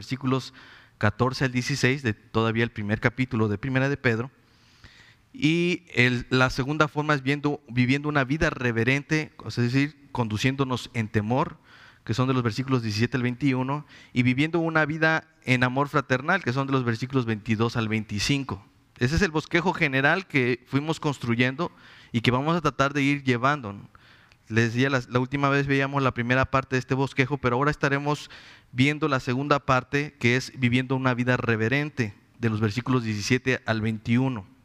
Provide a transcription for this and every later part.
versículos 14 al 16 de todavía el primer capítulo de Primera de Pedro. Y la segunda forma es viendo, viviendo una vida reverente, es decir, conduciéndonos en temor, que son de los versículos 17 al 21, y viviendo una vida en amor fraternal, que son de los versículos 22 al 25. Ese es el bosquejo general que fuimos construyendo y que vamos a tratar de ir llevando. Les decía, la, la, última vez veíamos la primera parte de este bosquejo, pero ahora estaremos viendo la segunda parte, que es viviendo una vida reverente, de los versículos 17 al 21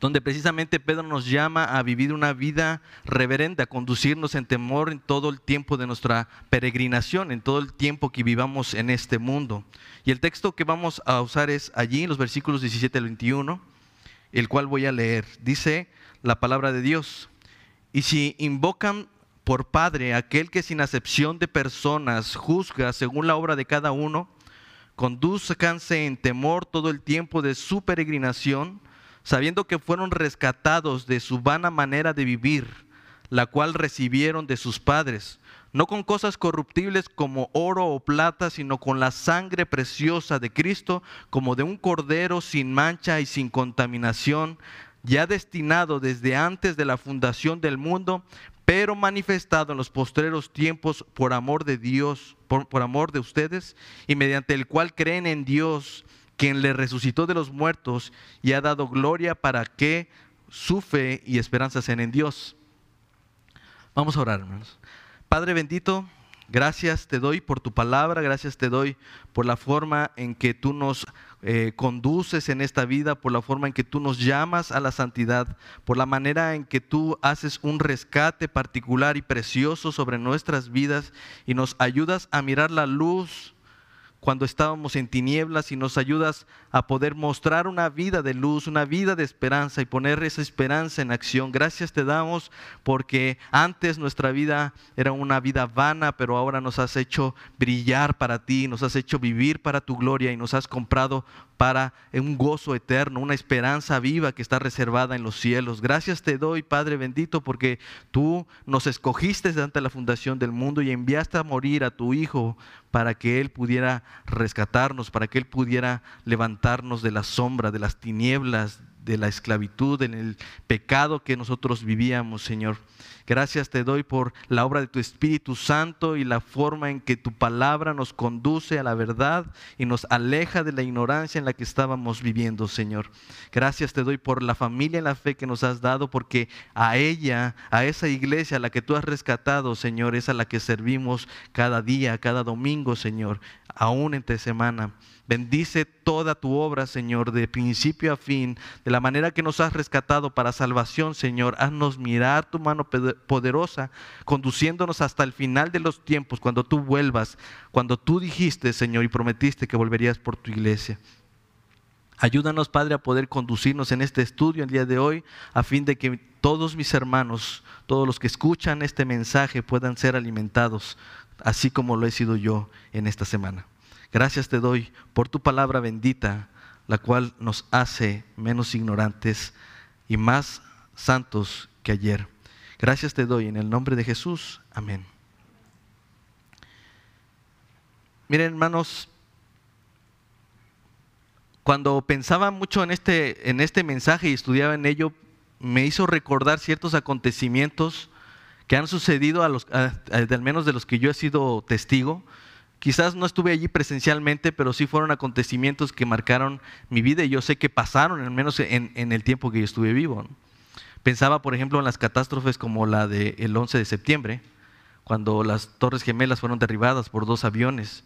donde precisamente Pedro nos llama a vivir una vida reverente, a conducirnos en temor en todo el tiempo de nuestra peregrinación, en todo el tiempo que vivamos en este mundo. Y el texto que vamos a usar es allí, en los versículos 17 al 21, el cual voy a leer. Dice la palabra de Dios, y si invocan por Padre aquel que sin acepción de personas juzga según la obra de cada uno, conduzcanse en temor todo el tiempo de su peregrinación, sabiendo que fueron rescatados de su vana manera de vivir, la cual recibieron de sus padres, no con cosas corruptibles como oro o plata, sino con la sangre preciosa de Cristo, como de un cordero sin mancha y sin contaminación, ya destinado desde antes de la fundación del mundo, pero manifestado en los postreros tiempos por amor de Dios, por, por amor de ustedes, y mediante el cual creen en Dios quien le resucitó de los muertos y ha dado gloria para que su fe y esperanza sean en Dios. Vamos a orar, hermanos. Padre bendito, gracias te doy por tu palabra, gracias te doy por la forma en que tú nos eh, conduces en esta vida, por la forma en que tú nos llamas a la santidad, por la manera en que tú haces un rescate particular y precioso sobre nuestras vidas y nos ayudas a mirar la luz cuando estábamos en tinieblas y nos ayudas a poder mostrar una vida de luz, una vida de esperanza y poner esa esperanza en acción. Gracias te damos porque antes nuestra vida era una vida vana, pero ahora nos has hecho brillar para ti, nos has hecho vivir para tu gloria y nos has comprado para un gozo eterno, una esperanza viva que está reservada en los cielos. Gracias te doy, Padre bendito, porque tú nos escogiste ante la fundación del mundo y enviaste a morir a tu Hijo para que Él pudiera rescatarnos, para que Él pudiera levantarnos de la sombra, de las tinieblas, de la esclavitud, en el pecado que nosotros vivíamos, Señor. Gracias te doy por la obra de tu Espíritu Santo y la forma en que tu palabra nos conduce a la verdad y nos aleja de la ignorancia en la que estábamos viviendo, Señor. Gracias te doy por la familia en la fe que nos has dado, porque a ella, a esa iglesia a la que tú has rescatado, Señor, es a la que servimos cada día, cada domingo, Señor, aún entre semana. Bendice toda tu obra, Señor, de principio a fin, de la manera que nos has rescatado para salvación, Señor. Haznos mirar tu mano poderosa, conduciéndonos hasta el final de los tiempos, cuando tú vuelvas, cuando tú dijiste, Señor, y prometiste que volverías por tu iglesia. Ayúdanos, Padre, a poder conducirnos en este estudio el día de hoy, a fin de que todos mis hermanos, todos los que escuchan este mensaje puedan ser alimentados, así como lo he sido yo en esta semana. Gracias te doy por tu palabra bendita, la cual nos hace menos ignorantes y más santos que ayer. Gracias te doy en el nombre de Jesús. Amén. Miren, hermanos, cuando pensaba mucho en este, en este mensaje y estudiaba en ello, me hizo recordar ciertos acontecimientos que han sucedido a los, al menos de los que yo he sido testigo, Quizás no estuve allí presencialmente, pero sí fueron acontecimientos que marcaron mi vida y yo sé que pasaron, al menos en, el tiempo que yo estuve vivo. Pensaba, por ejemplo, en las catástrofes como la del 11 de septiembre, cuando las Torres Gemelas fueron derribadas por dos aviones,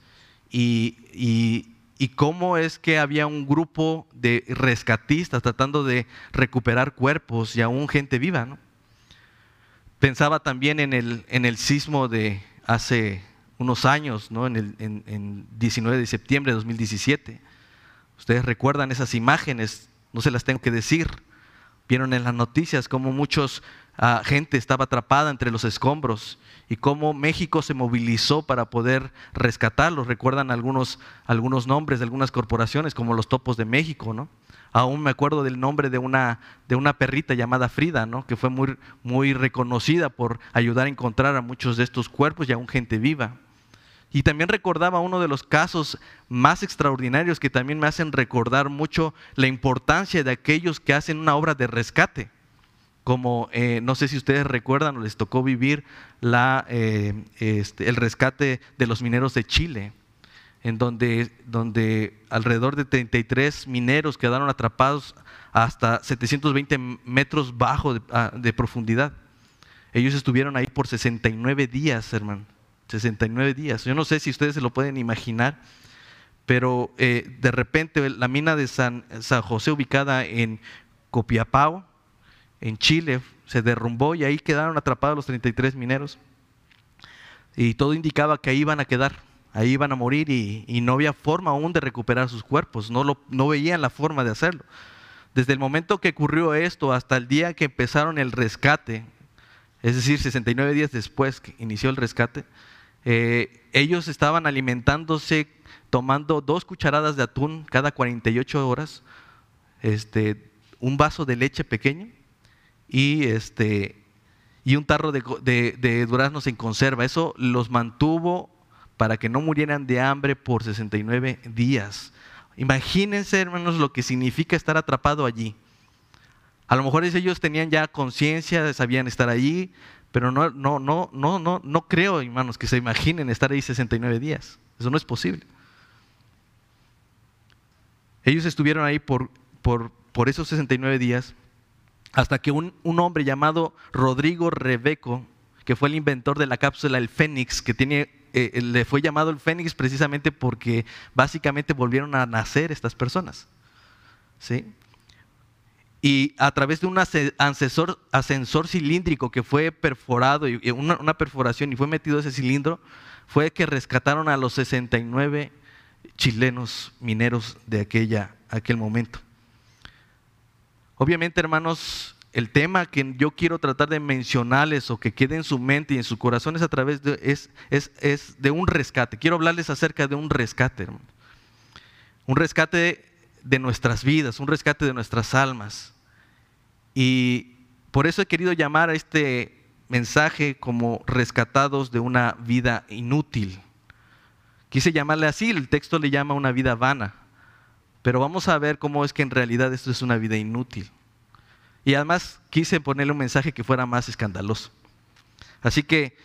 y, cómo es que había un grupo de rescatistas tratando de recuperar cuerpos y aún gente viva. Pensaba también en el, en el sismo de hace unos años, ¿no? en, el, 19 de septiembre de 2017. Ustedes recuerdan esas imágenes, no se las tengo que decir. Vieron en las noticias cómo muchos ah, gente estaba atrapada entre los escombros y cómo México se movilizó para poder rescatarlos. Recuerdan algunos, algunos nombres de algunas corporaciones como los Topos de México, ¿no? Aún me acuerdo del nombre de una, de una perrita llamada Frida, ¿no? que fue muy, muy reconocida por ayudar a encontrar a muchos de estos cuerpos y aún gente viva. Y también recordaba uno de los casos más extraordinarios que también me hacen recordar mucho la importancia de aquellos que hacen una obra de rescate. Como eh, no sé si ustedes recuerdan o les tocó vivir eh, este, el rescate de los mineros de Chile, en donde, donde alrededor de 33 mineros quedaron atrapados hasta 720 metros bajo de, ah, de profundidad. Ellos estuvieron ahí por 69 días, hermano. 69 días. Yo no sé si ustedes se lo pueden imaginar, pero eh, de repente la mina de San, José, ubicada en Copiapao, en Chile, se derrumbó y ahí quedaron atrapados los 33 mineros. Y todo indicaba que ahí iban a quedar, ahí iban a morir y, y no había forma aún de recuperar sus cuerpos, no, lo, no veían la forma de hacerlo. Desde el momento que ocurrió esto hasta el día que empezaron el rescate, es decir, 69 días después que inició el rescate, eh, ellos estaban alimentándose tomando dos cucharadas de atún cada 48 horas, este, un vaso de leche pequeño y, este, y un tarro de, de, duraznos en conserva. Eso los mantuvo para que no murieran de hambre por 69 días. Imagínense, hermanos, lo que significa estar atrapado allí. A lo mejor ellos tenían ya conciencia, sabían estar allí, pero no, no, no, no, no, no creo, hermanos, que se imaginen estar ahí 69 días. Eso no es posible. Ellos estuvieron ahí por, por, esos 69 días hasta que un, un, hombre llamado Rodrigo Rebeco, que fue el inventor de la cápsula El Fénix, que tiene, eh, le fue llamado el Fénix precisamente porque básicamente volvieron a nacer estas personas. ¿sí? Y a través de un ascensor, cilíndrico que fue perforado, y una, perforación y fue metido ese cilindro, fue que rescataron a los 69 chilenos mineros de aquella, aquel momento. Obviamente, hermanos, el tema que yo quiero tratar de mencionarles o que quede en su mente y en sus corazones a través de, es, es, es de un rescate. Quiero hablarles acerca de un rescate, hermano. Un rescate de nuestras vidas, un rescate de nuestras almas. Y por eso he querido llamar a este mensaje como rescatados de una vida inútil. Quise llamarle así, el texto le llama una vida vana, pero vamos a ver cómo es que en realidad esto es una vida inútil. Y además quise ponerle un mensaje que fuera más escandaloso. Así que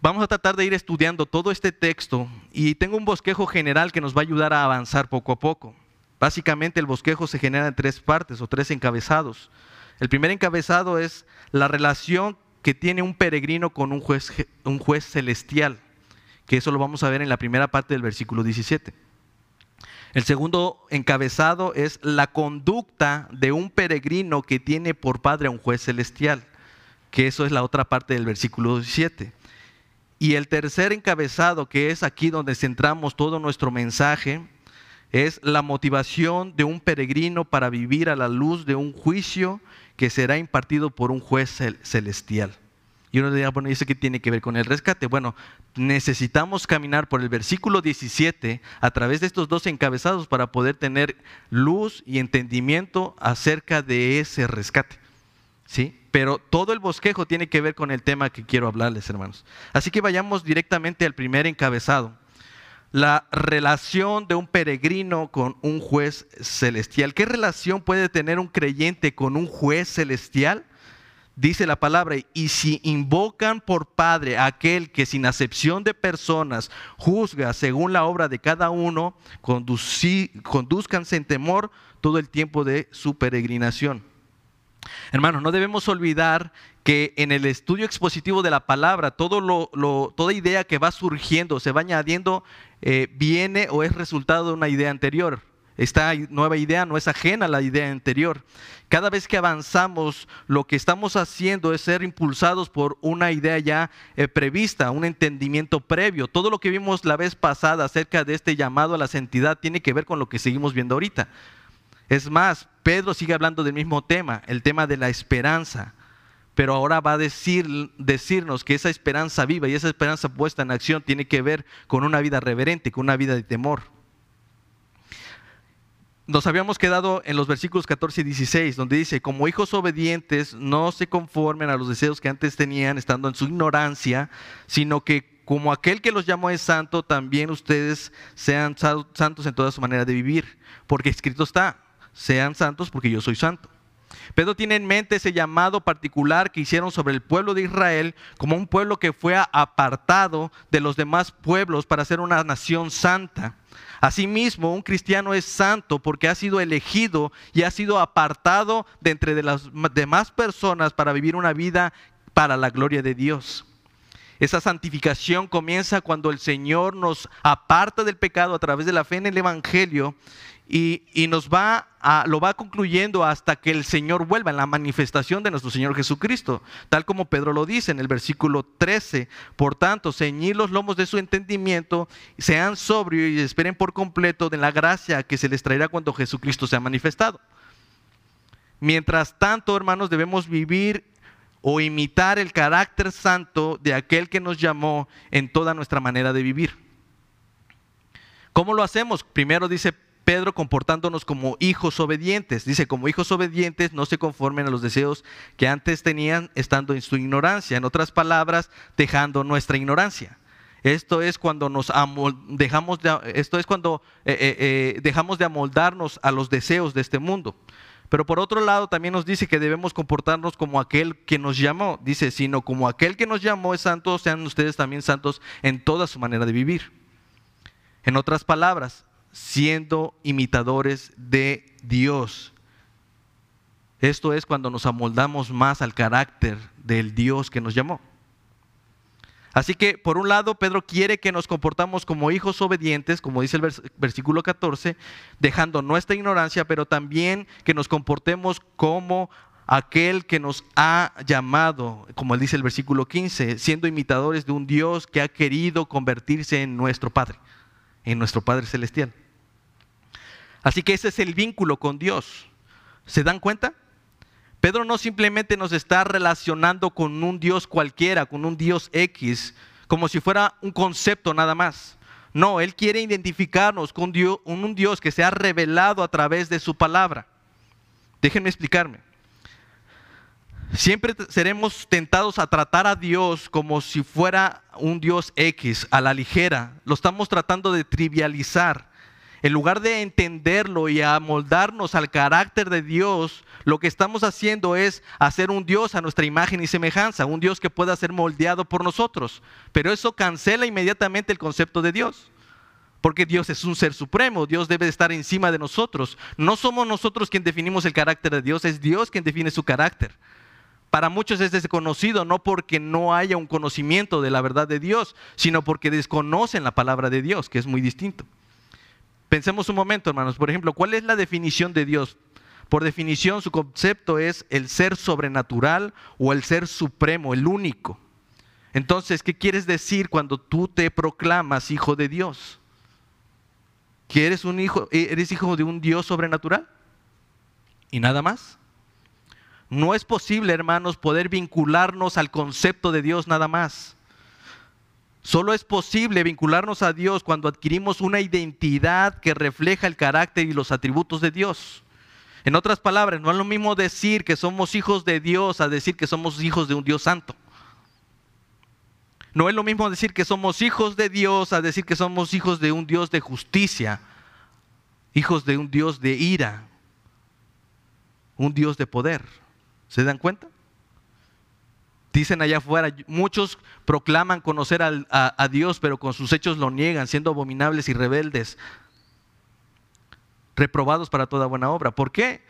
vamos a tratar de ir estudiando todo este texto y tengo un bosquejo general que nos va a ayudar a avanzar poco a poco. Básicamente el bosquejo se genera en tres partes o tres encabezados. El primer encabezado es la relación que tiene un peregrino con un juez, un juez celestial, que eso lo vamos a ver en la primera parte del versículo 17. El segundo encabezado es la conducta de un peregrino que tiene por padre a un juez celestial, que eso es la otra parte del versículo 17. Y el tercer encabezado, que es aquí donde centramos todo nuestro mensaje, es la motivación de un peregrino para vivir a la luz de un juicio que será impartido por un juez celestial. Y uno diría, bueno, ¿y eso qué tiene que ver con el rescate? Bueno, necesitamos caminar por el versículo 17 a través de estos dos encabezados para poder tener luz y entendimiento acerca de ese rescate. ¿Sí? Pero todo el bosquejo tiene que ver con el tema que quiero hablarles, hermanos. Así que vayamos directamente al primer encabezado la relación de un peregrino con un juez celestial. ¿Qué relación puede tener un creyente con un juez celestial? Dice la palabra, y si invocan por Padre a aquel que sin acepción de personas juzga según la obra de cada uno, conduzcanse en temor todo el tiempo de su peregrinación. Hermanos, no debemos olvidar que en el estudio expositivo de la palabra, toda idea que va surgiendo, se va añadiendo, eh, viene o es resultado de una idea anterior. Esta nueva idea no es ajena a la idea anterior. Cada vez que avanzamos, lo que estamos haciendo es ser impulsados por una idea ya eh, prevista, un entendimiento previo. Todo lo que vimos la vez pasada acerca de este llamado a la santidad tiene que ver con lo que seguimos viendo ahorita. Es más, Pedro sigue hablando del mismo tema, el tema de la esperanza pero ahora va a decir, decirnos que esa esperanza viva y esa esperanza puesta en acción tiene que ver con una vida reverente, con una vida de temor. Nos habíamos quedado en los versículos 14 y 16, donde dice, como hijos obedientes, no se conformen a los deseos que antes tenían estando en su ignorancia, sino que como aquel que los llamó es santo, también ustedes sean santos en toda su manera de vivir. Porque escrito está, sean santos porque yo soy santo. Pedro tiene en mente ese llamado particular que hicieron sobre el pueblo de Israel como un pueblo que fue apartado de los demás pueblos para ser una nación santa. Asimismo, un cristiano es santo porque ha sido elegido y ha sido apartado de entre de las demás personas para vivir una vida para la gloria de Dios. Esa santificación comienza cuando el Señor nos aparta del pecado a través de la fe en el Evangelio y, nos va a, lo va concluyendo hasta que el Señor vuelva en la manifestación de nuestro Señor Jesucristo, tal como Pedro lo dice en el versículo 13. Por tanto, ceñir los lomos de su entendimiento, sean sobrios y esperen por completo de la gracia que se les traerá cuando Jesucristo sea manifestado. Mientras tanto, hermanos, debemos vivir o imitar el carácter santo de aquel que nos llamó en toda nuestra manera de vivir. ¿Cómo lo hacemos? Primero dice Pedro comportándonos como hijos obedientes. Dice, como hijos obedientes no se conformen a los deseos que antes tenían estando en su ignorancia. En otras palabras, dejando nuestra ignorancia. Esto es cuando nos dejamos de, esto es cuando eh, eh, eh, dejamos de amoldarnos a los deseos de este mundo. Pero por otro lado también nos dice que debemos comportarnos como aquel que nos llamó. Dice, sino como aquel que nos llamó es santo, sean ustedes también santos en toda su manera de vivir. En otras palabras, siendo imitadores de Dios. Esto es cuando nos amoldamos más al carácter del Dios que nos llamó. Así que, por un lado, Pedro quiere que nos comportamos como hijos obedientes, como dice el versículo 14, dejando nuestra ignorancia, pero también que nos comportemos como aquel que nos ha llamado, como dice el versículo 15, siendo imitadores de un Dios que ha querido convertirse en nuestro Padre, en nuestro Padre Celestial. Así que ese es el vínculo con Dios. ¿Se dan cuenta? Pedro no simplemente nos está relacionando con un Dios cualquiera, con un Dios X, como si fuera un concepto nada más. No, Él quiere identificarnos con un Dios que se ha revelado a través de su palabra. Déjenme explicarme. Siempre seremos tentados a tratar a Dios como si fuera un Dios X, a la ligera. Lo estamos tratando de trivializar. En lugar de entenderlo y amoldarnos al carácter de Dios, lo que estamos haciendo es hacer un Dios a nuestra imagen y semejanza, un Dios que pueda ser moldeado por nosotros. Pero eso cancela inmediatamente el concepto de Dios. Porque Dios es un ser supremo, Dios debe estar encima de nosotros. No somos nosotros quien definimos el carácter de Dios, es Dios quien define su carácter. Para muchos es desconocido, no porque no haya un conocimiento de la verdad de Dios, sino porque desconocen la palabra de Dios, que es muy distinto. Pensemos un momento, hermanos. Por ejemplo, ¿cuál es la definición de Dios? Por definición, su concepto es el ser sobrenatural o el ser supremo, el único. Entonces, ¿qué quieres decir cuando tú te proclamas hijo de Dios? ¿Que eres un hijo, eres hijo de un Dios sobrenatural? ¿Y nada más? No es posible, hermanos, poder vincularnos al concepto de Dios nada más. Solo es posible vincularnos a Dios cuando adquirimos una identidad que refleja el carácter y los atributos de Dios. En otras palabras, no es lo mismo decir que somos hijos de Dios a decir que somos hijos de un Dios santo. No es lo mismo decir que somos hijos de Dios a decir que somos hijos de un Dios de justicia, hijos de un Dios de ira, un Dios de poder. ¿Se dan cuenta? Dicen allá afuera, muchos proclaman conocer a, Dios, pero con sus hechos lo niegan, siendo abominables y rebeldes, reprobados para toda buena obra. ¿Por qué?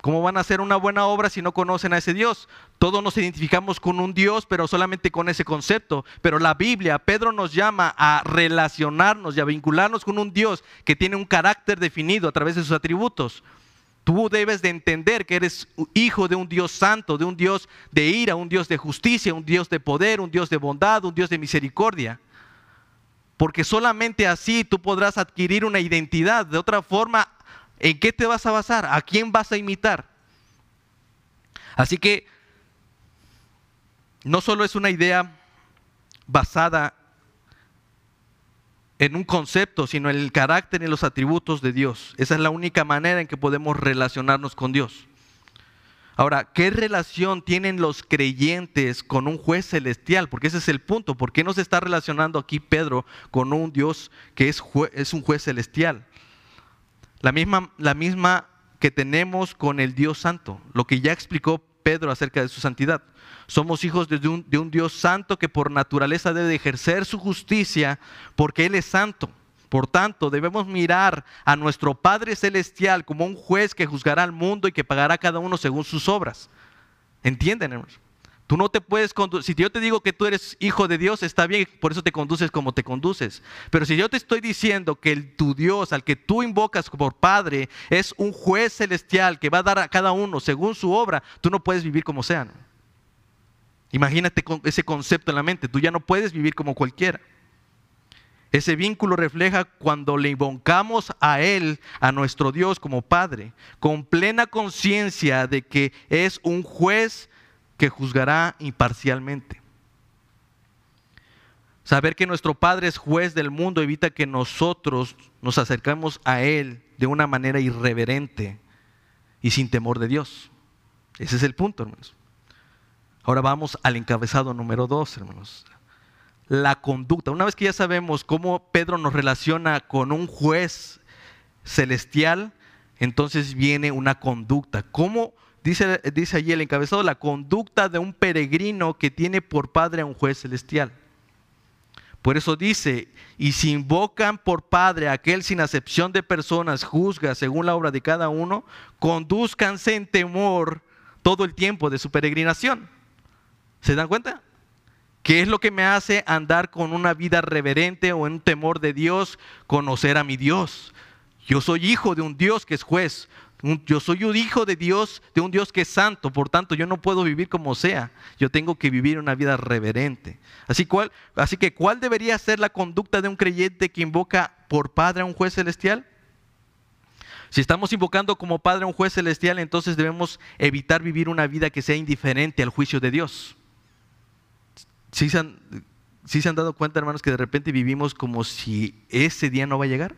¿Cómo van a hacer una buena obra si no conocen a ese Dios? Todos nos identificamos con un Dios, pero solamente con ese concepto. Pero la Biblia, Pedro nos llama a relacionarnos y a vincularnos con un Dios que tiene un carácter definido a través de sus atributos. Tú debes de entender que eres hijo de un Dios santo, de un Dios de ira, un Dios de justicia, un Dios de poder, un Dios de bondad, un Dios de misericordia. Porque solamente así tú podrás adquirir una identidad. De otra forma, ¿en qué te vas a basar? ¿A quién vas a imitar? Así que no solo es una idea basada en un concepto, sino en el carácter y los atributos de Dios. Esa es la única manera en que podemos relacionarnos con Dios. Ahora, ¿qué relación tienen los creyentes con un juez celestial? Porque ese es el punto. ¿Por qué no se está relacionando aquí Pedro con un Dios que es, es un juez celestial? La misma, la misma que tenemos con el Dios Santo, lo que ya explicó Pedro acerca de su santidad. Somos hijos de un, de un Dios santo que por naturaleza debe ejercer su justicia porque Él es santo. Por tanto, debemos mirar a nuestro Padre Celestial como un juez que juzgará al mundo y que pagará a cada uno según sus obras. ¿Entienden, hermanos? Tú no te puedes conducir. Si yo te digo que tú eres hijo de Dios, está bien, por eso te conduces como te conduces. Pero si yo te estoy diciendo que tu Dios, al que tú invocas por Padre, es un juez celestial que va a dar a cada uno según su obra, tú no puedes vivir como sean. Imagínate ese concepto en la mente. Tú ya no puedes vivir como cualquiera. Ese vínculo refleja cuando le invocamos a Él, a nuestro Dios como Padre, con plena conciencia de que es un juez que juzgará imparcialmente. Saber que nuestro Padre es juez del mundo evita que nosotros nos acercamos a Él de una manera irreverente y sin temor de Dios. Ese es el punto, hermanos. Ahora vamos al encabezado número dos, hermanos la conducta. Una vez que ya sabemos cómo Pedro nos relaciona con un juez celestial, entonces viene una conducta. ¿Cómo dice, dice allí el encabezado? La conducta de un peregrino que tiene por padre a un juez celestial. Por eso dice, y si invocan por Padre a aquel sin acepción de personas, juzga según la obra de cada uno, conduzcanse en temor todo el tiempo de su peregrinación. ¿Se dan cuenta? ¿Qué es lo que me hace andar con una vida reverente o en un temor de Dios? Conocer a mi Dios. Yo soy hijo de un Dios que es juez. Yo soy un hijo de Dios, de un Dios que es santo. Por tanto, yo no puedo vivir como sea. Yo tengo que vivir una vida reverente. Así, cual, así que, ¿cuál debería ser la conducta de un creyente que invoca por Padre a un juez celestial? Si estamos invocando como Padre a un juez celestial, entonces debemos evitar vivir una vida que sea indiferente al juicio de Dios. ¿Sí se, han, dado cuenta, hermanos, que de repente vivimos como si ese día no va a llegar?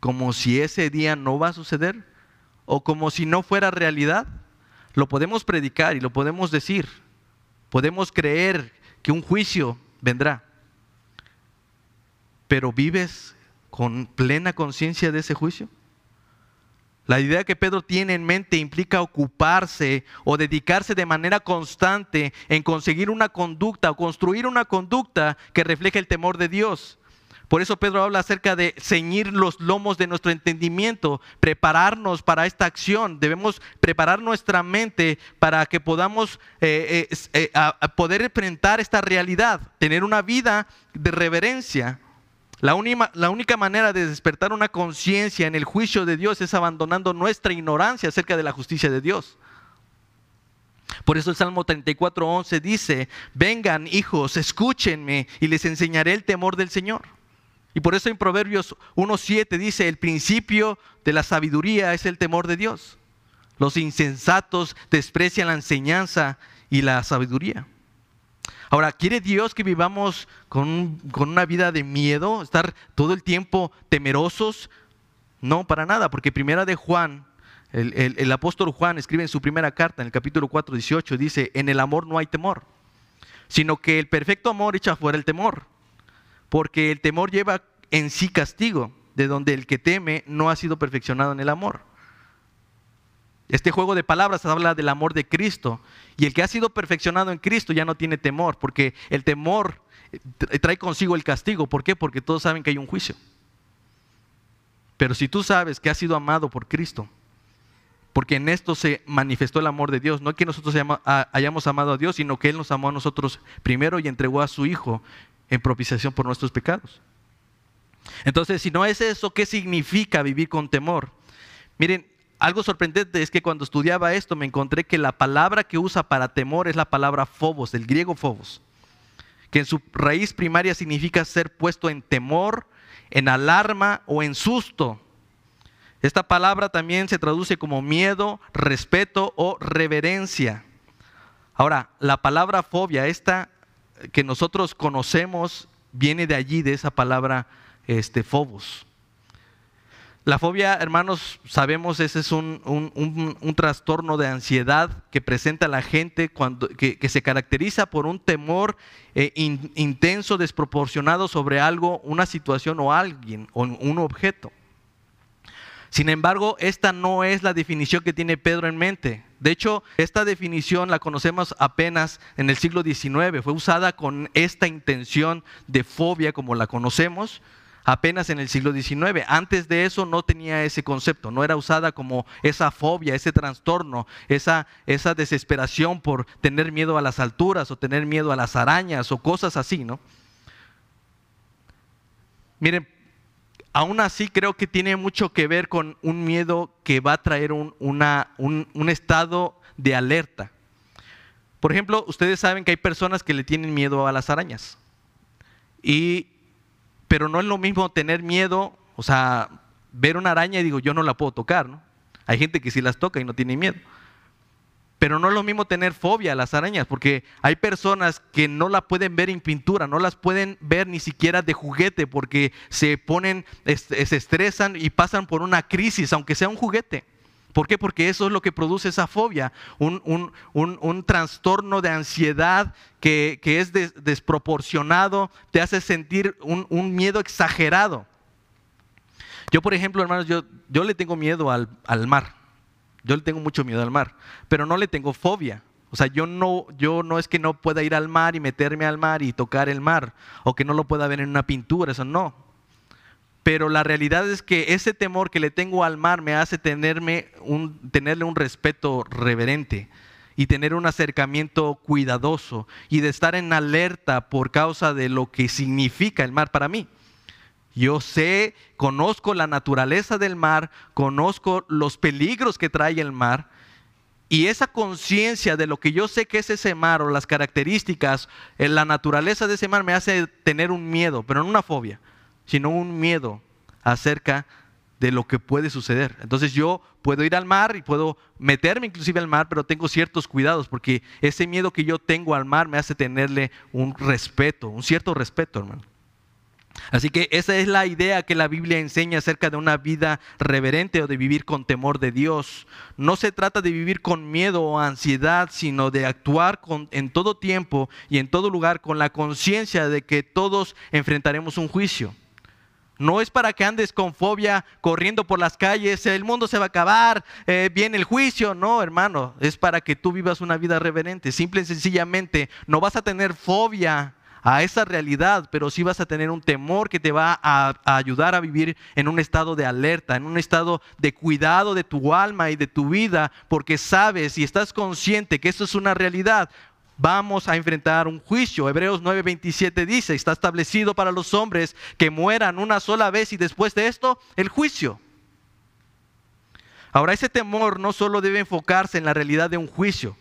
Como si ese día no va a suceder? ¿O como si no fuera realidad? Lo podemos predicar y lo podemos decir. Podemos creer que un juicio vendrá. Pero ¿vives con plena conciencia de ese juicio? La idea que Pedro tiene en mente implica ocuparse o dedicarse de manera constante en conseguir una conducta o construir una conducta que refleje el temor de Dios. Por eso Pedro habla acerca de ceñir los lomos de nuestro entendimiento, prepararnos para esta acción. Debemos preparar nuestra mente para que podamos eh, eh, eh, poder enfrentar esta realidad, tener una vida de reverencia. La, única manera de despertar una conciencia en el juicio de Dios es abandonando nuestra ignorancia acerca de la justicia de Dios. Por eso el Salmo 34.11 dice, vengan hijos, escúchenme y les enseñaré el temor del Señor. Y por eso en Proverbios 1.7 dice, el principio de la sabiduría es el temor de Dios. Los insensatos desprecian la enseñanza y la sabiduría. Ahora, ¿quiere Dios que vivamos con, una vida de miedo, estar todo el tiempo temerosos? No, para nada, porque primera de Juan, el, apóstol Juan escribe en su primera carta, en el capítulo 4, 18, dice, en el amor no hay temor, sino que el perfecto amor echa fuera el temor, porque el temor lleva en sí castigo, de donde el que teme no ha sido perfeccionado en el amor. Este juego de palabras habla del amor de Cristo. Y el que ha sido perfeccionado en Cristo ya no tiene temor, porque el temor eh, trae consigo el castigo. ¿Por qué? Porque todos saben que hay un juicio. Pero si tú sabes que has sido amado por Cristo, porque en esto se manifestó el amor de Dios, no que nosotros hayamos amado a Dios, sino que Él nos amó a nosotros primero y entregó a su Hijo en propiciación por nuestros pecados. Entonces, si no es eso, ¿qué significa vivir con temor? Miren, algo sorprendente es que cuando estudiaba esto me encontré que la palabra que usa para temor es la palabra phobos, del griego phobos, que en su raíz primaria significa ser puesto en temor, en alarma o en susto. Esta palabra también se traduce como miedo, respeto o reverencia. Ahora, la palabra fobia, esta que nosotros conocemos, viene de allí, de esa palabra este, phobos. La fobia, hermanos, sabemos, ese es un, trastorno de ansiedad que presenta la gente cuando, que, se caracteriza por un temor eh, intenso, desproporcionado sobre algo, una situación o alguien o un objeto. Sin embargo, esta no es la definición que tiene Pedro en mente. De hecho, esta definición la conocemos apenas en el siglo XIX. Fue usada con esta intención de fobia como la conocemos apenas en el siglo XIX. Antes de eso no tenía ese concepto, no era usada como esa fobia, ese trastorno, esa, esa desesperación por tener miedo a las alturas o tener miedo a las arañas o cosas así, ¿no? Miren, aún así creo que tiene mucho que ver con un miedo que va a traer un, estado de alerta. Por ejemplo, ustedes saben que hay personas que le tienen miedo a las arañas. Y pero no es lo mismo tener miedo, o sea, ver una araña y digo, yo no la puedo tocar, ¿no? Hay gente que sí las toca y no tiene miedo. Pero no es lo mismo tener fobia a las arañas, porque hay personas que no la pueden ver en pintura, no las pueden ver ni siquiera de juguete, porque se ponen, se estresan y pasan por una crisis, aunque sea un juguete. ¿Por qué? Porque eso es lo que produce esa fobia, un, trastorno de ansiedad que, es desproporcionado, te hace sentir un, miedo exagerado. Yo, por ejemplo, hermanos, yo, yo le tengo miedo al, al, mar. Yo le tengo mucho miedo al mar, pero no le tengo fobia. O sea, yo no, yo no es que no pueda ir al mar y meterme al mar y tocar el mar, o que no lo pueda ver en una pintura, eso no pero la realidad es que ese temor que le tengo al mar me hace tenerme un, tenerle un respeto reverente y tener un acercamiento cuidadoso y de estar en alerta por causa de lo que significa el mar para mí. Yo sé, conozco la naturaleza del mar, conozco los peligros que trae el mar, y esa conciencia de lo que yo sé que es ese mar o las características, en la naturaleza de ese mar me hace tener un miedo, pero no una fobia sino un miedo acerca de lo que puede suceder. Entonces yo puedo ir al mar y puedo meterme inclusive al mar, pero tengo ciertos cuidados porque ese miedo que yo tengo al mar me hace tenerle un respeto, un cierto respeto, hermano. Así que esa es la idea que la Biblia enseña acerca de una vida reverente o de vivir con temor de Dios. No se trata de vivir con miedo o ansiedad, sino de actuar en todo tiempo y en todo lugar con la conciencia de que todos enfrentaremos un juicio. No es para que andes con fobia corriendo por las calles, el mundo se va a acabar, eh, viene el juicio. No, hermano, es para que tú vivas una vida reverente. Simple y sencillamente, no vas a tener fobia a esa realidad, pero sí vas a tener un temor que te va a, a, ayudar a vivir en un estado de alerta, en un estado de cuidado de tu alma y de tu vida, porque sabes y estás consciente que eso es una realidad vamos a enfrentar un juicio. Hebreos 9:27 dice, está establecido para los hombres que mueran una sola vez y después de esto el juicio. Ahora ese temor no solo debe enfocarse en la realidad de un juicio,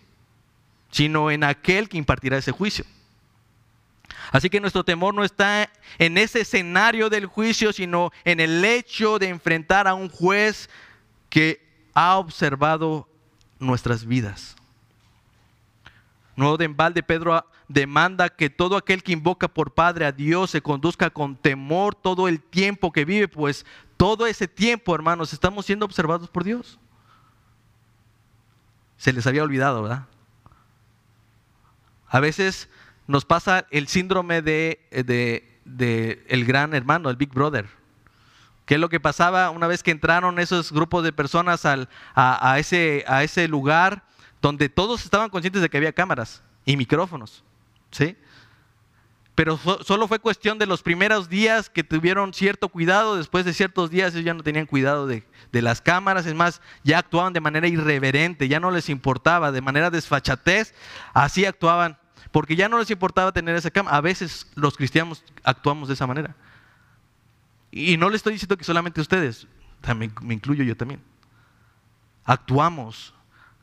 sino en aquel que impartirá ese juicio. Así que nuestro temor no está en ese escenario del juicio, sino en el hecho de enfrentar a un juez que ha observado nuestras vidas. No de embalde, Pedro demanda que todo aquel que invoca por Padre a Dios se conduzca con temor todo el tiempo que vive, pues todo ese tiempo, hermanos, estamos siendo observados por Dios. Se les había olvidado, ¿verdad? A veces nos pasa el síndrome de, el gran hermano, el Big Brother. ¿Qué es lo que pasaba una vez que entraron esos grupos de personas a, ese, a ese lugar? donde todos estaban conscientes de que había cámaras y micrófonos, ¿sí? Pero solo fue cuestión de los primeros días que tuvieron cierto cuidado, después de ciertos días ellos ya no tenían cuidado de, las cámaras, es más, ya actuaban de manera irreverente, ya no les importaba, de manera desfachatez, así actuaban, porque ya no les importaba tener esa cámara. A veces los cristianos actuamos de esa manera. Y no le estoy diciendo que solamente ustedes, también me incluyo yo también. Actuamos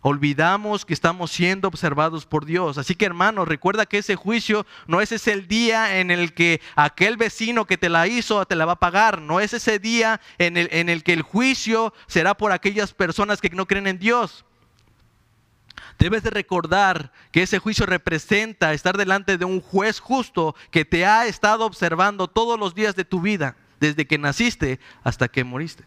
Olvidamos que estamos siendo observados por Dios. Así que hermanos, recuerda que ese juicio no es ese el día en el que aquel vecino que te la hizo te la va a pagar. No es ese día en el, en el que el juicio será por aquellas personas que no creen en Dios. Debes de recordar que ese juicio representa estar delante de un juez justo que te ha estado observando todos los días de tu vida, desde que naciste hasta que moriste.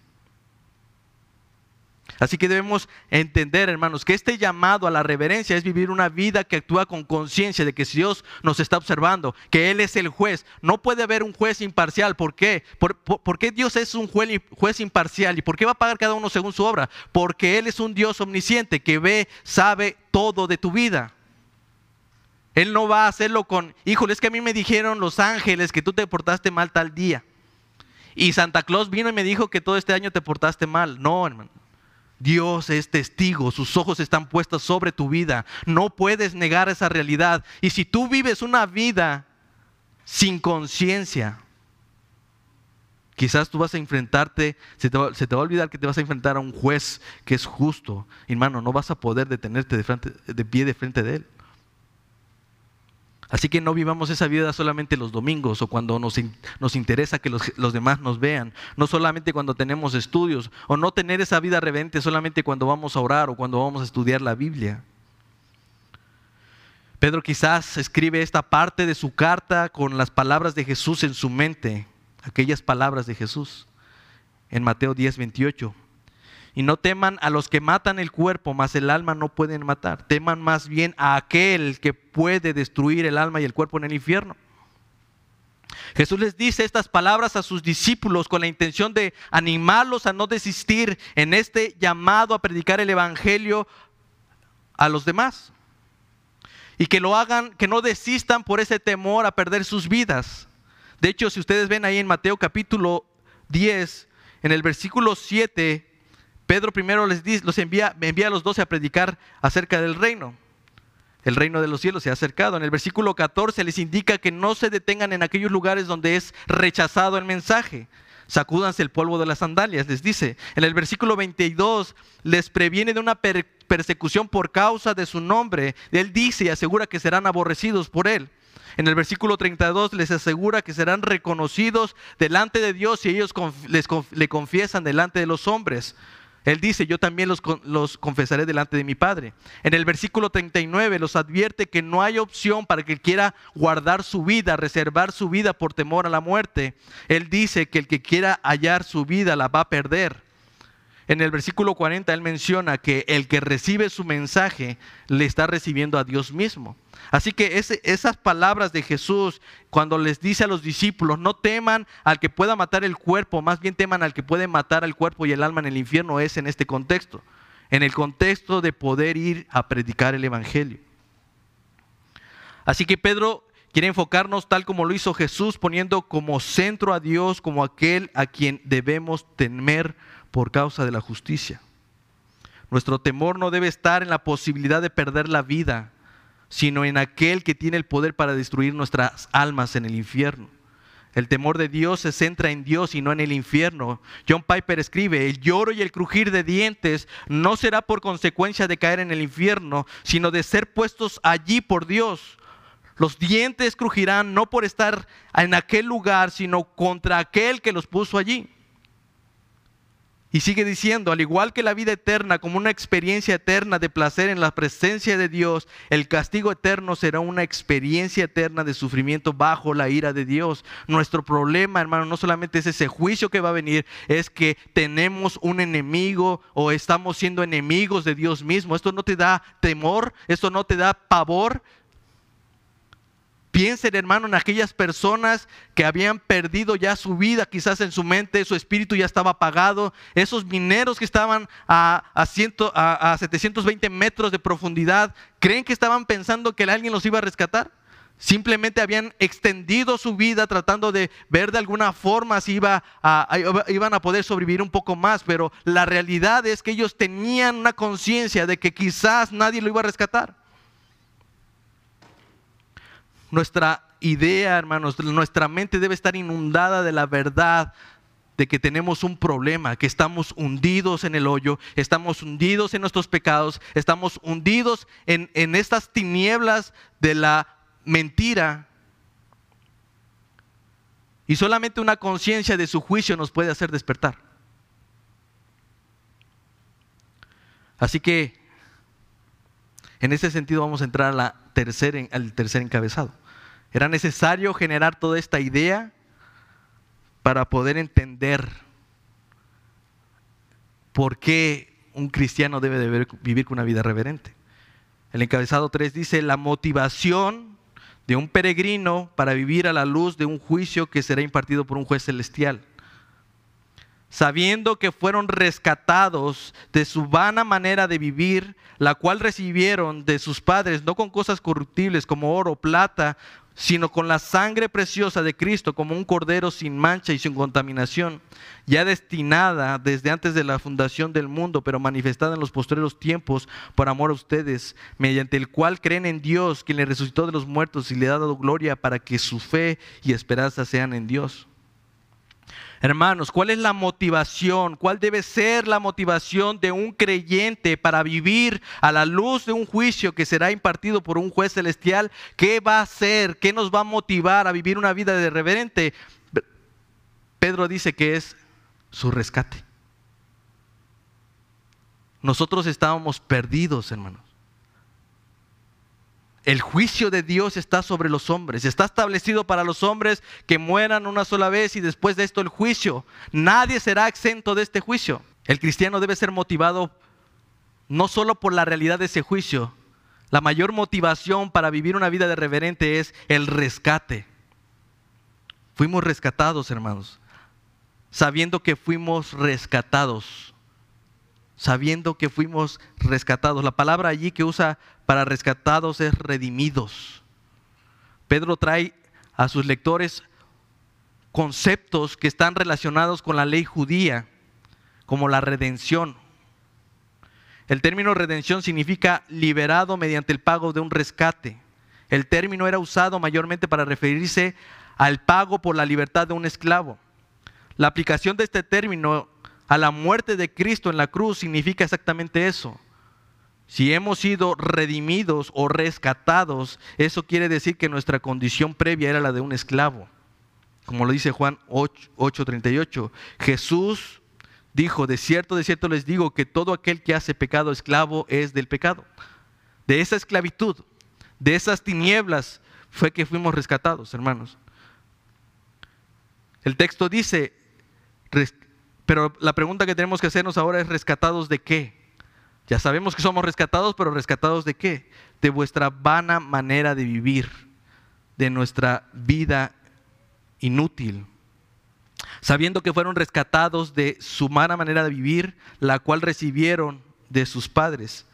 Así que debemos entender, hermanos, que este llamado a la reverencia es vivir una vida que actúa con conciencia de que Dios nos está observando, que Él es el juez. No puede haber un juez imparcial. ¿Por qué? ¿Por, qué Dios es un juez, juez imparcial? ¿Y por qué va a pagar cada uno según su obra? Porque Él es un Dios omnisciente que ve, sabe todo de tu vida. Él no va a hacerlo con, híjole, es que a mí me dijeron los ángeles que tú te portaste mal tal día. Y Santa Claus vino y me dijo que todo este año te portaste mal. No, hermano. Dios es testigo, sus ojos están puestos sobre tu vida. No puedes negar esa realidad. Y si tú vives una vida sin conciencia, quizás tú vas a enfrentarte, se te, va, a olvidar que te vas a enfrentar a un juez que es justo. Hermano, no vas a poder detenerte de, de pie de frente de él. Así que no vivamos esa vida solamente los domingos o cuando nos, nos interesa que los, los, demás nos vean, no solamente cuando tenemos estudios, o no tener esa vida reverente solamente cuando vamos a orar o cuando vamos a estudiar la Biblia. Pedro quizás escribe esta parte de su carta con las palabras de Jesús en su mente, aquellas palabras de Jesús, en Mateo 10, 28. Y no teman a los que matan el cuerpo, mas el alma no pueden matar. Teman más bien a aquel que puede destruir el alma y el cuerpo en el infierno. Jesús les dice estas palabras a sus discípulos con la intención de animarlos a no desistir en este llamado a predicar el Evangelio a los demás. Y que lo hagan, que no desistan por ese temor a perder sus vidas. De hecho, si ustedes ven ahí en Mateo capítulo 10, en el versículo 7, Pedro primero les dice, los envía, envía a los doce a predicar acerca del reino. El reino de los cielos se ha acercado. En el versículo 14 les indica que no se detengan en aquellos lugares donde es rechazado el mensaje. Sacúdanse el polvo de las sandalias, les dice. En el versículo 22 les previene de una persecución por causa de su nombre. Él dice y asegura que serán aborrecidos por él. En el versículo 32 les asegura que serán reconocidos delante de Dios y ellos les, le confiesan delante de los hombres. Él dice, yo también los, los, confesaré delante de mi Padre. En el versículo 39 los advierte que no hay opción para que quiera guardar su vida, reservar su vida por temor a la muerte. Él dice que el que quiera hallar su vida la va a perder. En el versículo 40 él menciona que el que recibe su mensaje le está recibiendo a Dios mismo. Así que esas palabras de Jesús, cuando les dice a los discípulos, no teman al que pueda matar el cuerpo, más bien teman al que puede matar el cuerpo y el alma en el infierno, es en este contexto, en el contexto de poder ir a predicar el Evangelio. Así que Pedro quiere enfocarnos tal como lo hizo Jesús, poniendo como centro a Dios, como aquel a quien debemos temer por causa de la justicia. Nuestro temor no debe estar en la posibilidad de perder la vida, sino en aquel que tiene el poder para destruir nuestras almas en el infierno. El temor de Dios se centra en Dios y no en el infierno. John Piper escribe, el lloro y el crujir de dientes no será por consecuencia de caer en el infierno, sino de ser puestos allí por Dios. Los dientes crujirán no por estar en aquel lugar, sino contra aquel que los puso allí. Y sigue diciendo, al igual que la vida eterna como una experiencia eterna de placer en la presencia de Dios, el castigo eterno será una experiencia eterna de sufrimiento bajo la ira de Dios. Nuestro problema, hermano, no solamente es ese juicio que va a venir, es que tenemos un enemigo o estamos siendo enemigos de Dios mismo. Esto no te da temor, esto no te da pavor, Piensen, hermano, en aquellas personas que habían perdido ya su vida, quizás en su mente, su espíritu ya estaba apagado. Esos mineros que estaban a, a, a 720 metros de profundidad, ¿creen que estaban pensando que alguien los iba a rescatar? Simplemente habían extendido su vida tratando de ver de alguna forma si iba iban a poder sobrevivir un poco más, pero la realidad es que ellos tenían una conciencia de que quizás nadie lo iba a rescatar. Nuestra idea, hermanos, nuestra mente debe estar inundada de la verdad de que tenemos un problema, que estamos hundidos en el hoyo, estamos hundidos en nuestros pecados, estamos hundidos en, en estas tinieblas de la mentira. Y solamente una conciencia de su juicio nos puede hacer despertar. Así que en ese sentido vamos a entrar a la tercer, al tercer encabezado. Era necesario generar toda esta idea para poder entender por qué un cristiano debe de vivir con una vida reverente. El encabezado 3 dice, la motivación de un peregrino para vivir a la luz de un juicio que será impartido por un juez celestial. Sabiendo que fueron rescatados de su vana manera de vivir, la cual recibieron de sus padres, no con cosas corruptibles como oro, plata, sino con la sangre preciosa de Cristo como un cordero sin mancha y sin contaminación, ya destinada desde antes de la fundación del mundo, pero manifestada en los postreros tiempos por amor a ustedes, mediante el cual creen en Dios, quien le resucitó de los muertos y le ha dado gloria para que su fe y esperanza sean en Dios. Hermanos, ¿cuál es la motivación? ¿Cuál debe ser la motivación de un creyente para vivir a la luz de un juicio que será impartido por un juez celestial? ¿Qué va a hacer? ¿Qué nos va a motivar a vivir una vida de reverente? Pedro dice que es su rescate. Nosotros estábamos perdidos, hermanos. El juicio de Dios está sobre los hombres. Está establecido para los hombres que mueran una sola vez y después de esto el juicio. Nadie será exento de este juicio. El cristiano debe ser motivado no solo por la realidad de ese juicio. La mayor motivación para vivir una vida de reverente es el rescate. Fuimos rescatados, hermanos. Sabiendo que fuimos rescatados sabiendo que fuimos rescatados. La palabra allí que usa para rescatados es redimidos. Pedro trae a sus lectores conceptos que están relacionados con la ley judía, como la redención. El término redención significa liberado mediante el pago de un rescate. El término era usado mayormente para referirse al pago por la libertad de un esclavo. La aplicación de este término a la muerte de Cristo en la cruz significa exactamente eso. Si hemos sido redimidos o rescatados, eso quiere decir que nuestra condición previa era la de un esclavo. Como lo dice Juan 8:38, Jesús dijo, de cierto, de cierto les digo que todo aquel que hace pecado esclavo es del pecado. De esa esclavitud, de esas tinieblas fue que fuimos rescatados, hermanos. El texto dice, pero la pregunta que tenemos que hacernos ahora es, ¿rescatados de qué? Ya sabemos que somos rescatados, pero ¿rescatados de qué? De vuestra vana manera de vivir, de nuestra vida inútil. Sabiendo que fueron rescatados de su mala manera de vivir, la cual recibieron de sus padres.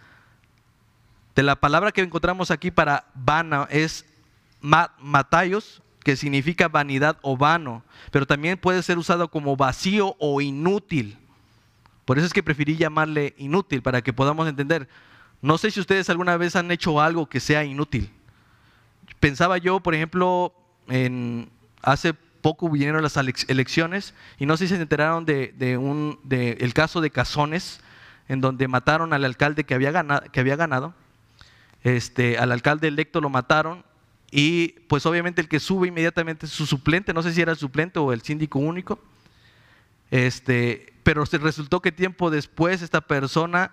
De la palabra que encontramos aquí para vana es matayos, que significa vanidad o vano, pero también puede ser usado como vacío o inútil. Por eso es que preferí llamarle inútil, para que podamos entender. No sé si ustedes alguna vez han hecho algo que sea inútil. Pensaba yo, por ejemplo, en, hace poco vinieron las elecciones y no sé si se enteraron de, de caso de Cazones, en donde mataron al alcalde que había ganado, que había ganado. Este, al alcalde electo lo mataron y pues obviamente el que sube inmediatamente es su suplente, no sé si era el suplente o el síndico único. Este, pero resultó que tiempo después esta persona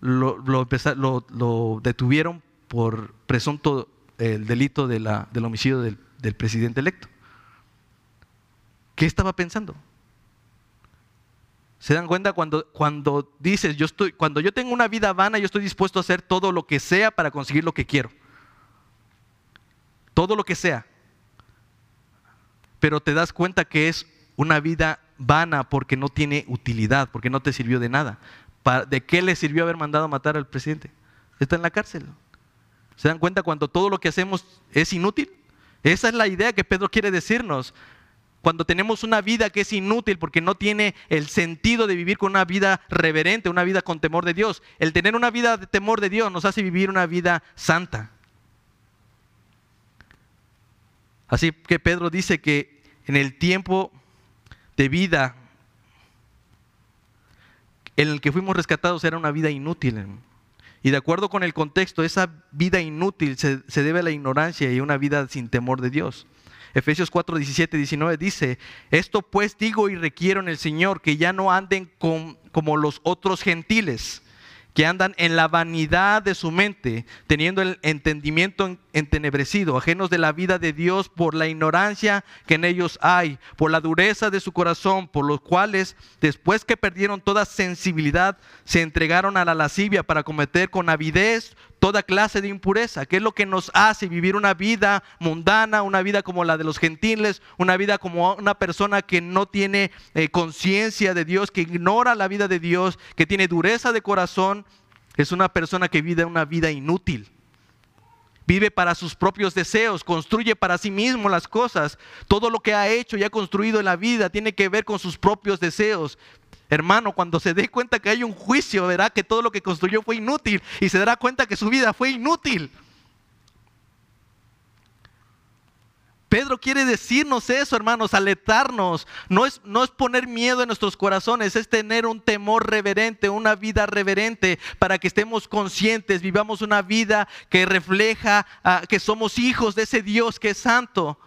lo, lo, detuvieron por presunto el delito de la, del homicidio del, del presidente electo. ¿Qué estaba pensando? ¿Se dan cuenta cuando, cuando dices, yo estoy, cuando yo tengo una vida vana, yo estoy dispuesto a hacer todo lo que sea para conseguir lo que quiero? todo lo que sea. Pero te das cuenta que es una vida vana porque no tiene utilidad, porque no te sirvió de nada. ¿De qué le sirvió haber mandado a matar al presidente? Está en la cárcel. ¿Se dan cuenta cuando todo lo que hacemos es inútil? Esa es la idea que Pedro quiere decirnos. Cuando tenemos una vida que es inútil porque no tiene el sentido de vivir con una vida reverente, una vida con temor de Dios. El tener una vida de temor de Dios nos hace vivir una vida santa. Así que Pedro dice que en el tiempo de vida en el que fuimos rescatados era una vida inútil. Y de acuerdo con el contexto, esa vida inútil se, debe a la ignorancia y una vida sin temor de Dios. Efesios 4, 17, 19 dice, esto pues digo y requiero en el Señor que ya no anden como los otros gentiles que andan en la vanidad de su mente, teniendo el entendimiento entenebrecido, ajenos de la vida de Dios por la ignorancia que en ellos hay, por la dureza de su corazón, por los cuales, después que perdieron toda sensibilidad, se entregaron a la lascivia para cometer con avidez toda clase de impureza, que es lo que nos hace vivir una vida mundana, una vida como la de los gentiles, una vida como una persona que no tiene eh, conciencia de Dios, que ignora la vida de Dios, que tiene dureza de corazón, es una persona que vive una vida inútil. Vive para sus propios deseos, construye para sí mismo las cosas. Todo lo que ha hecho y ha construido en la vida tiene que ver con sus propios deseos. Hermano, cuando se dé cuenta que hay un juicio, verá que todo lo que construyó fue inútil y se dará cuenta que su vida fue inútil. Pedro quiere decirnos eso, hermanos, aletarnos. No es, no es poner miedo en nuestros corazones, es tener un temor reverente, una vida reverente, para que estemos conscientes, vivamos una vida que refleja ah, que somos hijos de ese Dios que es santo.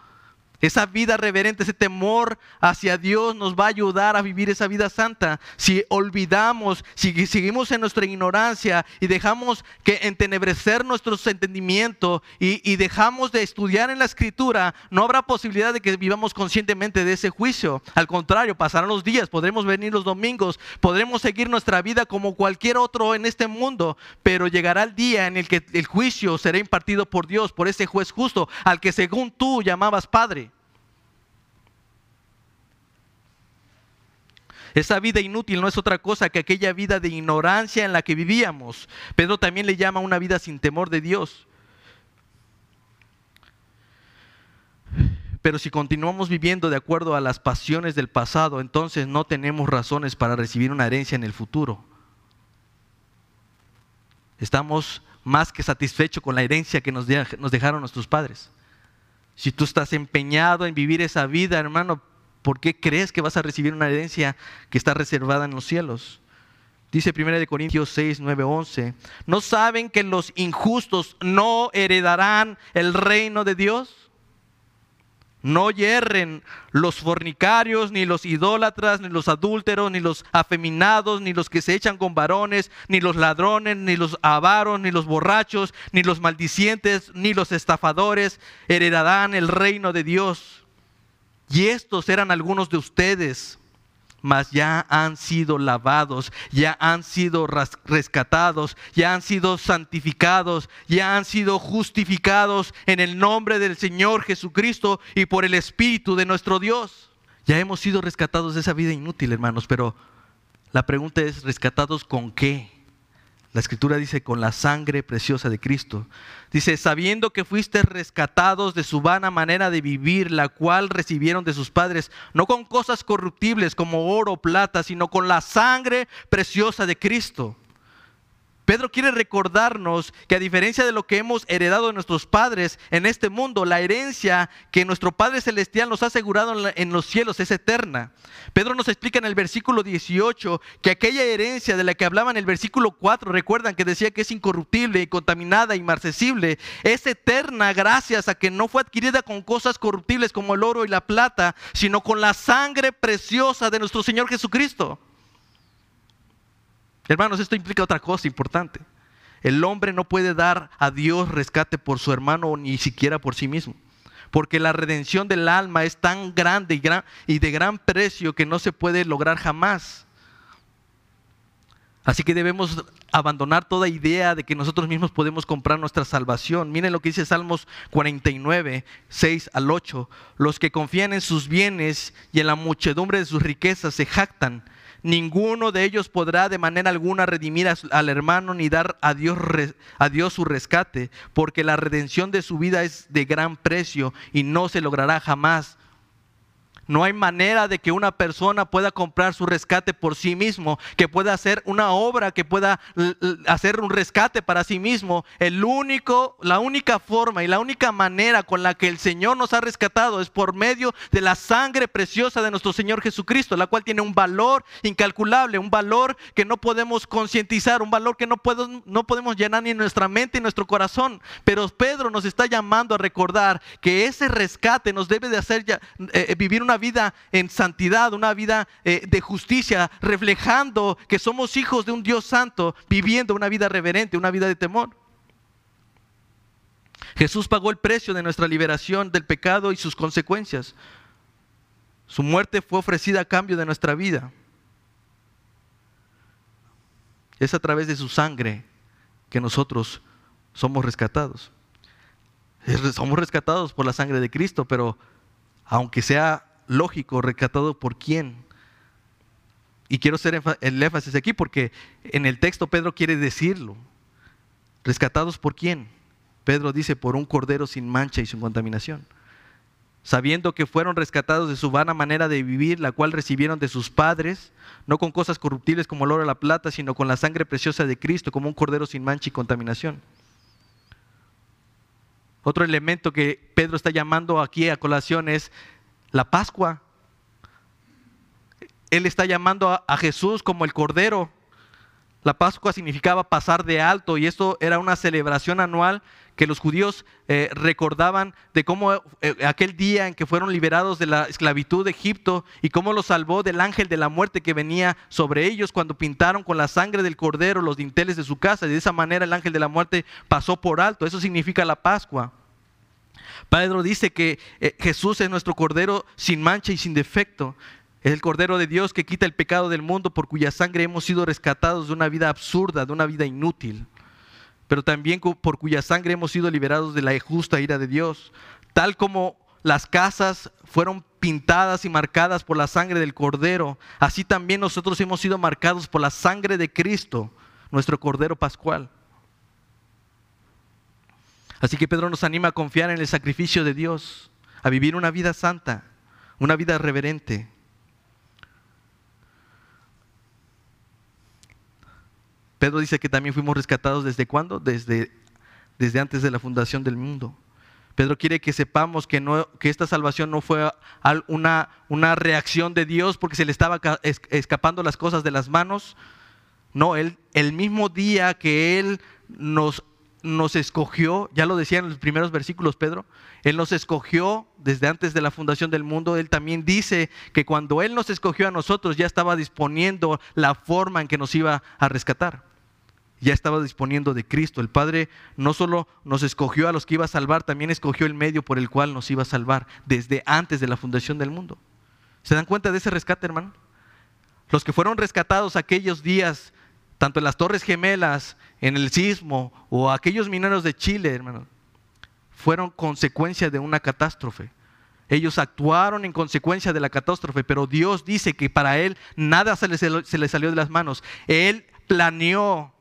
Esa vida reverente, ese temor hacia Dios nos va a ayudar a vivir esa vida santa. Si olvidamos, si seguimos en nuestra ignorancia y dejamos que entenebrecer nuestro entendimiento y, y, dejamos de estudiar en la escritura, no habrá posibilidad de que vivamos conscientemente de ese juicio. Al contrario, pasarán los días, podremos venir los domingos, podremos seguir nuestra vida como cualquier otro en este mundo, pero llegará el día en el que el juicio será impartido por Dios, por ese juez justo, al que según tú llamabas Padre. Esa vida inútil no es otra cosa que aquella vida de ignorancia en la que vivíamos. Pedro también le llama una vida sin temor de Dios. Pero si continuamos viviendo de acuerdo a las pasiones del pasado, entonces no tenemos razones para recibir una herencia en el futuro. Estamos más que satisfechos con la herencia que nos dejaron nuestros padres. Si tú estás empeñado en vivir esa vida, hermano, ¿por qué crees que vas a recibir una herencia que está reservada en los cielos? Dice 1 Corintios 6, 9, 11. ¿No saben que los injustos no heredarán el reino de Dios? No yerren los fornicarios, ni los idólatras, ni los adúlteros, ni los afeminados, ni los que se echan con varones, ni los ladrones, ni los avaros, ni los borrachos, ni los maldicientes, ni los estafadores heredarán el reino de Dios. Y estos eran algunos de ustedes, mas ya han sido lavados, ya han sido rescatados, ya han sido santificados, ya han sido justificados en el nombre del Señor Jesucristo y por el Espíritu de nuestro Dios. Ya hemos sido rescatados de esa vida inútil, hermanos, pero la pregunta es, ¿rescatados con qué? La escritura dice, con la sangre preciosa de Cristo. Dice, sabiendo que fuiste rescatados de su vana manera de vivir, la cual recibieron de sus padres, no con cosas corruptibles como oro o plata, sino con la sangre preciosa de Cristo Pedro quiere recordarnos que a diferencia de lo que hemos heredado de nuestros padres en este mundo, la herencia que nuestro Padre Celestial nos ha asegurado en los cielos es eterna. Pedro nos explica en el versículo 18 que aquella herencia de la que hablaba en el versículo 4, recuerdan que decía que es incorruptible, incontaminada, inmarcesible, es eterna gracias a que no fue adquirida con cosas corruptibles como el oro y la plata, sino con la sangre preciosa de nuestro Señor Jesucristo. Hermanos, esto implica otra cosa importante. El hombre no puede dar a Dios rescate por su hermano o ni siquiera por sí mismo. Porque la redención del alma es tan grande y, de gran precio que no se puede lograr jamás. Así que debemos abandonar toda idea de que nosotros mismos podemos comprar nuestra salvación. Miren lo que dice Salmos 49, 6 al 8. Los que confían en sus bienes y en la muchedumbre de sus riquezas se jactan ninguno de ellos podrá de manera alguna redimir al hermano ni dar a Dios, a Dios su rescate, porque la redención de su vida es de gran precio y no se logrará jamás no hay manera de que una persona pueda comprar su rescate por sí mismo, que pueda hacer una obra, que pueda hacer un rescate para sí mismo. El único, la única forma y la única manera con la que el Señor nos ha rescatado es por medio de la sangre preciosa de nuestro Señor Jesucristo, la cual tiene un valor incalculable, un valor que no podemos concientizar, un valor que no, no podemos llenar ni en nuestra mente ni nuestro corazón. Pero Pedro nos está llamando a recordar que ese rescate nos debe de hacer ya, eh, vivir una una vida en santidad, una vida eh, de justicia, reflejando que somos hijos de un Dios santo, viviendo una vida reverente, una vida de temor. Jesús pagó el precio de nuestra liberación del pecado y sus consecuencias. Su muerte fue ofrecida a cambio de nuestra vida. Es a través de su sangre que nosotros somos rescatados. Somos rescatados por la sangre de Cristo, pero aunque sea lógico, rescatado por quién. Y quiero hacer el énfasis aquí porque en el texto Pedro quiere decirlo. ¿Rescatados por quién? Pedro dice, por un cordero sin mancha y sin contaminación. Sabiendo que fueron rescatados de su vana manera de vivir, la cual recibieron de sus padres, no con cosas corruptibles como el oro o la plata, sino con la sangre preciosa de Cristo, como un cordero sin mancha y contaminación. Otro elemento que Pedro está llamando aquí a colación es la Pascua. Él está llamando a, Jesús como el Cordero. La Pascua significaba pasar de alto y esto era una celebración anual que los judíos eh, recordaban de cómo eh, aquel día en que fueron liberados de la esclavitud de Egipto y cómo los salvó del ángel de la muerte que venía sobre ellos cuando pintaron con la sangre del cordero los dinteles de su casa. Y de esa manera el ángel de la muerte pasó por alto. Eso significa la Pascua. Pedro dice que eh, Jesús es nuestro cordero sin mancha y sin defecto. Es el Cordero de Dios que quita el pecado del mundo por cuya sangre hemos sido rescatados de una vida absurda, de una vida inútil pero también por cuya sangre hemos sido liberados de la justa ira de Dios. Tal como las casas fueron pintadas y marcadas por la sangre del Cordero, así también nosotros hemos sido marcados por la sangre de Cristo, nuestro Cordero Pascual. Así que Pedro nos anima a confiar en el sacrificio de Dios, a vivir una vida santa, una vida reverente. Pedro dice que también fuimos rescatados desde cuándo? Desde, desde antes de la fundación del mundo. Pedro quiere que sepamos que, no, que esta salvación no fue una, una reacción de Dios porque se le estaba escapando las cosas de las manos. No, el mismo día que Él nos, nos escogió, ya lo decía en los primeros versículos Pedro, Él nos escogió desde antes de la fundación del mundo. Él también dice que cuando Él nos escogió a nosotros ya estaba disponiendo la forma en que nos iba a rescatar ya estaba disponiendo de Cristo. El Padre no solo nos escogió a los que iba a salvar, también escogió el medio por el cual nos iba a salvar desde antes de la fundación del mundo. ¿Se dan cuenta de ese rescate, hermano? Los que fueron rescatados aquellos días, tanto en las Torres Gemelas, en el sismo o aquellos mineros de Chile, hermano, fueron consecuencia de una catástrofe. Ellos actuaron en consecuencia de la catástrofe, pero Dios dice que para Él nada se le, salió de las manos. Él planeó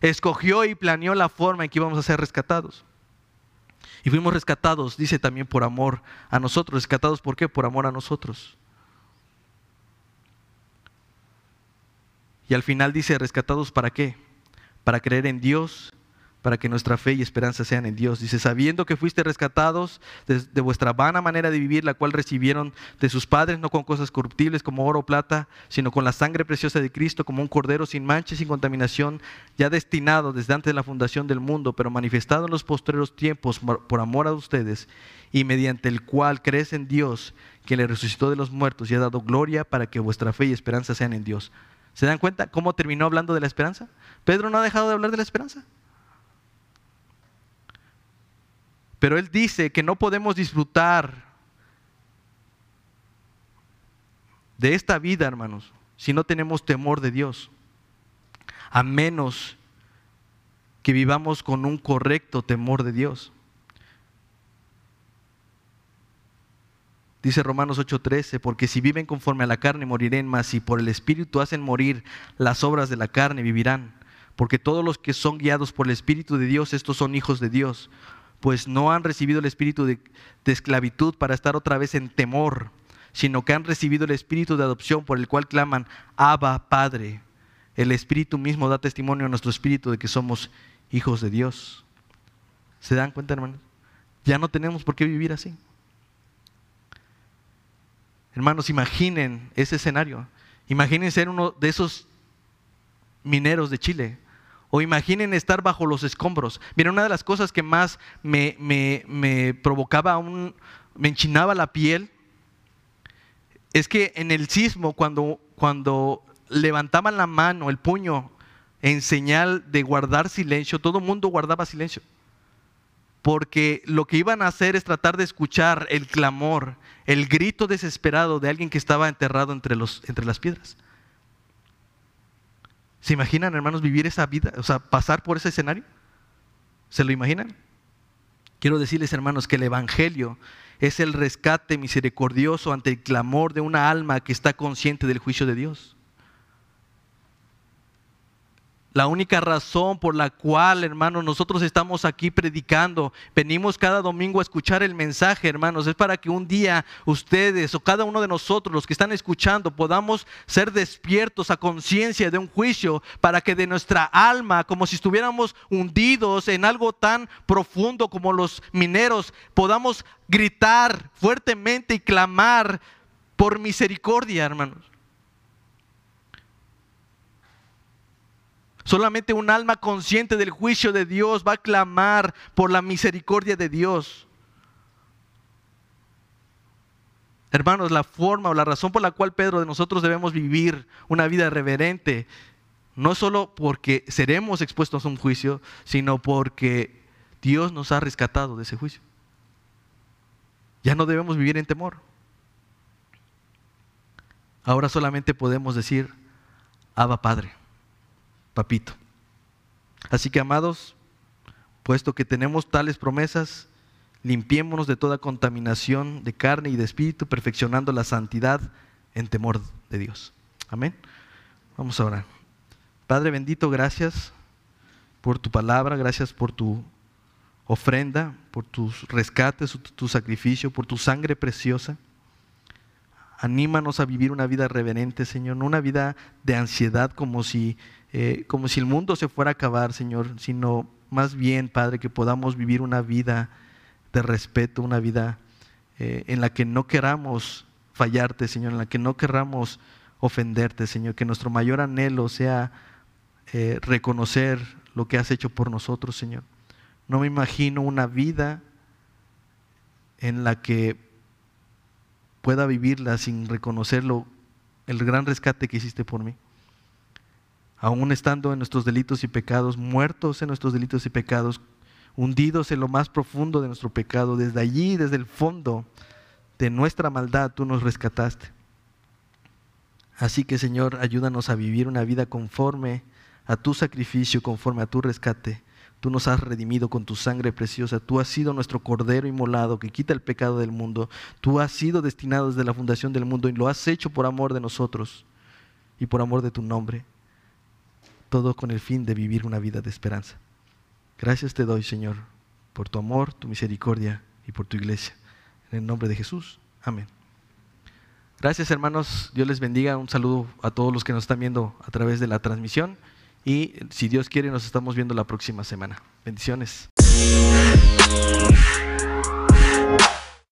escogió y planeó la forma en que íbamos a ser rescatados. Y fuimos rescatados, dice también por amor a nosotros. ¿Rescatados por qué? Por amor a nosotros. Y al final dice, ¿rescatados para qué? Para creer en Dios para que nuestra fe y esperanza sean en Dios. Dice, sabiendo que fuiste rescatados de, vuestra vana manera de vivir, la cual recibieron de sus padres, no con cosas corruptibles como oro o plata, sino con la sangre preciosa de Cristo, como un cordero sin mancha y sin contaminación, ya destinado desde antes de la fundación del mundo, pero manifestado en los postreros tiempos por amor a ustedes, y mediante el cual crees en Dios, que le resucitó de los muertos y ha dado gloria para que vuestra fe y esperanza sean en Dios. ¿Se dan cuenta cómo terminó hablando de la esperanza? Pedro no ha dejado de hablar de la esperanza. Pero Él dice que no podemos disfrutar de esta vida, hermanos, si no tenemos temor de Dios. A menos que vivamos con un correcto temor de Dios. Dice Romanos 8:13, porque si viven conforme a la carne morirán, mas si por el Espíritu hacen morir las obras de la carne vivirán. Porque todos los que son guiados por el Espíritu de Dios, estos son hijos de Dios pues no han recibido el espíritu de, esclavitud para estar otra vez en temor, sino que han recibido el espíritu de adopción por el cual claman, Abba, Padre. El espíritu mismo da testimonio a nuestro espíritu de que somos hijos de Dios. ¿Se dan cuenta, hermanos? Ya no tenemos por qué vivir así. Hermanos, imaginen ese escenario. Imaginen ser uno de esos mineros de Chile o imaginen estar bajo los escombros. Mira, una de las cosas que más me, provocaba, un, me enchinaba la piel, es que en el sismo, cuando, cuando levantaban la mano, el puño, en señal de guardar silencio, todo el mundo guardaba silencio. Porque lo que iban a hacer es tratar de escuchar el clamor, el grito desesperado de alguien que estaba enterrado entre, los, entre las piedras. ¿Se imaginan, hermanos, vivir esa vida? O sea, pasar por ese escenario. ¿Se lo imaginan? Quiero decirles, hermanos, que el Evangelio es el rescate misericordioso ante el clamor de una alma que está consciente del juicio de Dios. La única razón por la cual, hermanos, nosotros estamos aquí predicando, venimos cada domingo a escuchar el mensaje, hermanos, es para que un día ustedes o cada uno de nosotros, los que están escuchando, podamos ser despiertos a conciencia de un juicio, para que de nuestra alma, como si estuviéramos hundidos en algo tan profundo como los mineros, podamos gritar fuertemente y clamar por misericordia, hermanos. Solamente un alma consciente del juicio de Dios va a clamar por la misericordia de Dios. Hermanos, la forma o la razón por la cual Pedro de nosotros debemos vivir una vida reverente, no solo porque seremos expuestos a un juicio, sino porque Dios nos ha rescatado de ese juicio. Ya no debemos vivir en temor. Ahora solamente podemos decir, Abba Padre papito. Así que, amados, puesto que tenemos tales promesas, limpiémonos de toda contaminación de carne y de espíritu, perfeccionando la santidad en temor de Dios. Amén. Vamos a orar. Padre bendito, gracias por tu palabra, gracias por tu ofrenda, por tus rescates, tu sacrificio, por tu sangre preciosa. Anímanos a vivir una vida reverente, Señor, no una vida de ansiedad como si eh, como si el mundo se fuera a acabar, Señor, sino más bien, Padre, que podamos vivir una vida de respeto, una vida eh, en la que no queramos fallarte, Señor, en la que no queramos ofenderte, Señor, que nuestro mayor anhelo sea eh, reconocer lo que has hecho por nosotros, Señor. No me imagino una vida en la que pueda vivirla sin reconocerlo, el gran rescate que hiciste por mí aún estando en nuestros delitos y pecados, muertos en nuestros delitos y pecados, hundidos en lo más profundo de nuestro pecado, desde allí, desde el fondo de nuestra maldad, tú nos rescataste. Así que Señor, ayúdanos a vivir una vida conforme a tu sacrificio, conforme a tu rescate. Tú nos has redimido con tu sangre preciosa. Tú has sido nuestro cordero inmolado que quita el pecado del mundo. Tú has sido destinado desde la fundación del mundo y lo has hecho por amor de nosotros y por amor de tu nombre todo con el fin de vivir una vida de esperanza. Gracias te doy, Señor, por tu amor, tu misericordia y por tu iglesia. En el nombre de Jesús. Amén. Gracias, hermanos. Dios les bendiga. Un saludo a todos los que nos están viendo a través de la transmisión. Y si Dios quiere, nos estamos viendo la próxima semana. Bendiciones.